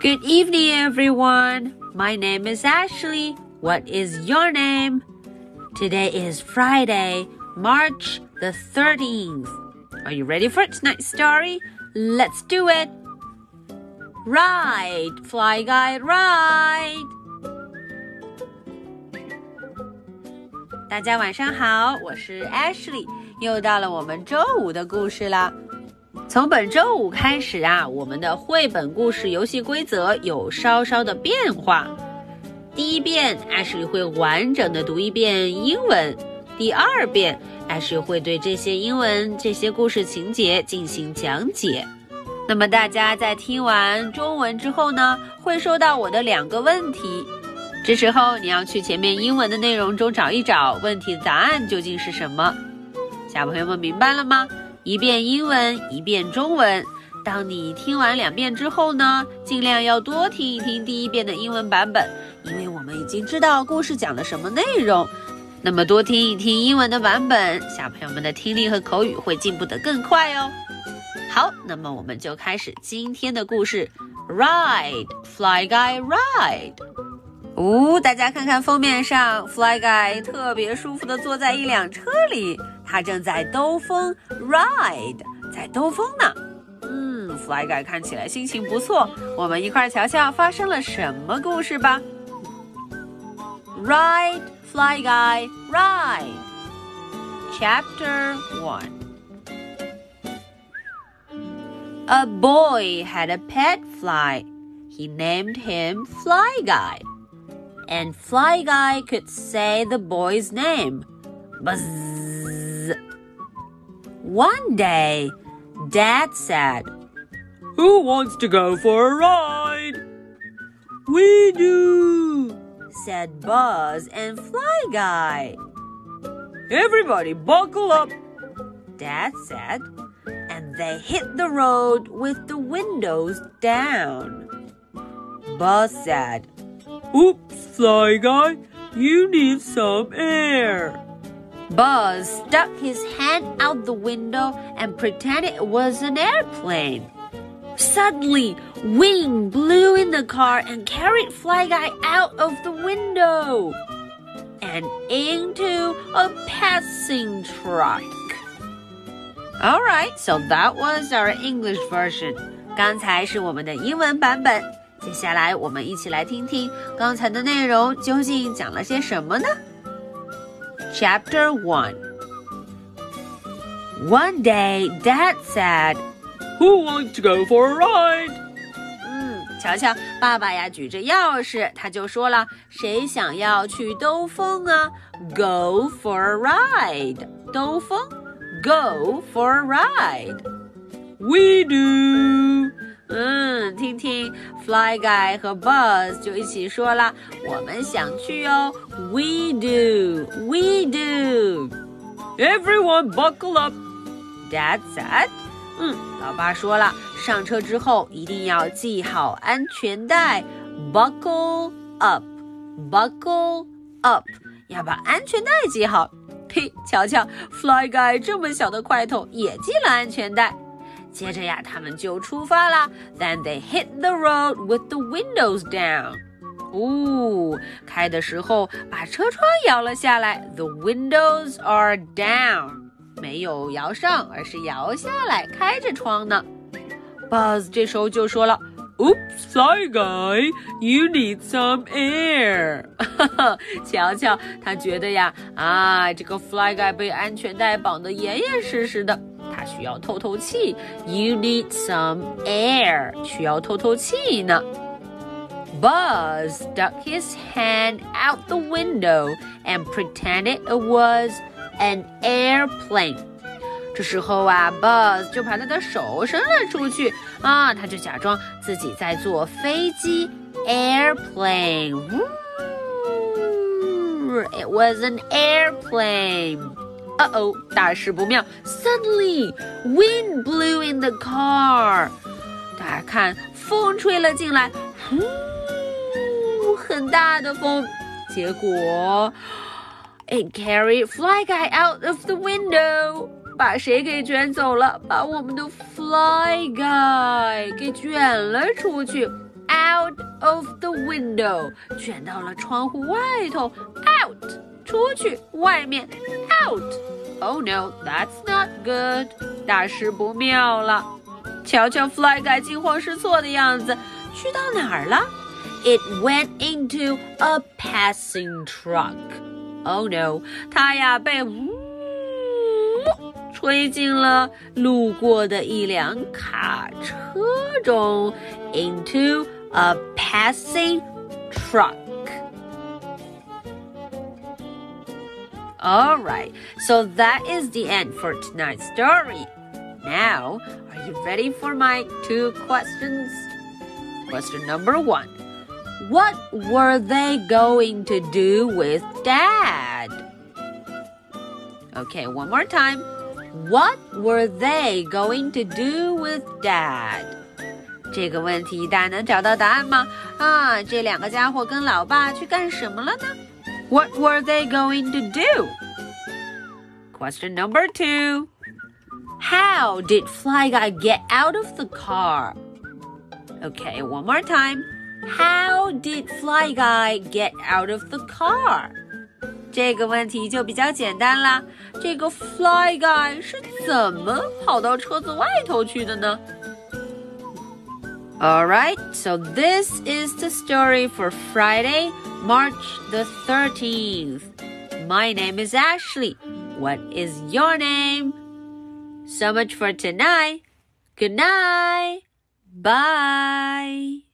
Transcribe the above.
Good evening, everyone. My name is Ashley. What is your name? Today is Friday, March the 13th. Are you ready for tonight's story? Let's do it. Ride, fly guy, ride. 大家晚上好，我是 Ashley，又到了我们周五的故事啦。 从本周五开始啊，我们的绘本故事游戏规则有稍稍的变化。第一遍艾是会完整的读一遍英文；第二遍艾是会对这些英文、这些故事情节进行讲解。那么大家在听完中文之后呢，会收到我的两个问题。这时候你要去前面英文的内容中找一找问题的答案究竟是什么。小朋友们明白了吗？一遍英文，一遍中文。当你听完两遍之后呢，尽量要多听一听第一遍的英文版本，因为我们已经知道故事讲了什么内容。那么多听一听英文的版本，小朋友们的听力和口语会进步得更快哦。好，那么我们就开始今天的故事。Ride, fly guy, ride. 哦，大家看看封面上，Fly Guy 特别舒服的坐在一辆车里，他正在兜风，ride，在兜风呢。嗯，Fly Guy 看起来心情不错。我们一块瞧瞧发生了什么故事吧。Ride, Fly Guy, ride. Chapter One. A boy had a pet fly. He named him Fly Guy and Fly Guy could say the boy's name. Buzz. One day, Dad said, Who wants to go for a ride? We do, said Buzz and Fly Guy. Everybody buckle up, Dad said, and they hit the road with the windows down. Buzz said, Oops, Fly Guy, you need some air. Buzz stuck his hand out the window and pretended it was an airplane. Suddenly, wind blew in the car and carried Fly Guy out of the window and into a passing truck. All right, so that was our English version. 刚才是我们的英文版本。接下来，我们一起来听听刚才的内容究竟讲了些什么呢 ？Chapter One. One day, Dad said, "Who wants to go for a ride?" 嗯，瞧瞧，爸爸呀举着钥匙，他就说了：“谁想要去兜风啊？Go for a ride，兜风，Go for a ride。” We do. 嗯，听听 Fly Guy 和 Buzz 就一起说了，我们想去哦。We do, we do. Everyone buckle up, Dad said. 嗯，老爸说了，上车之后一定要系好安全带，buckle up, buckle up，要把安全带系好。嘿，瞧瞧，Fly Guy 这么小的块头也系了安全带。接着呀，他们就出发啦。Then they hit the road with the windows down。哦，开的时候把车窗摇了下来。The windows are down，没有摇上，而是摇下来，开着窗呢。Buzz 这时候就说了：“Oops, Fly Guy, you need some air。”哈哈，瞧瞧，他觉得呀，啊，这个 Fly Guy 被安全带绑得严严实实的。他需要透透气，You need some air，需要透透气呢。Buzz stuck his hand out the window and pretended it was an airplane。这时候啊，Buzz 就把他的手伸了出去啊，他就假装自己在坐飞机，airplane。It was an airplane. Uh oh，大事不妙！Suddenly, wind blew in the car。大家看，风吹了进来，呼，很大的风。结果，it carried Fly Guy out of the window，把谁给卷走了？把我们的 Fly Guy 给卷了出去 out of the window，卷到了窗户外头，out， 出去，外面，out。Oh no, that's not good，大事不妙了。瞧瞧 Fly Guy 惊慌失措的样子，去到哪儿了？It went into a passing truck. Oh no，他呀被呜吹进了路过的一辆卡车中，into a passing truck. All right, so that is the end for tonight's story. Now, are you ready for my two questions? Question number one What were they going to do with Dad? Okay, one more time. What were they going to do with Dad? 这个问题大家能找到答案吗？啊，这两个家伙跟老爸去干什么了呢 ？What were they going to do? Question number two. How did Fly Guy get out of the car? Okay, one more time. How did Fly Guy get out of the car? 这个问题就比较简单啦。这个 Fly Guy 是怎么跑到车子外头去的呢 ？Alright, so this is the story for Friday, March the 13th. My name is Ashley. What is your name? So much for tonight. Good night. Bye.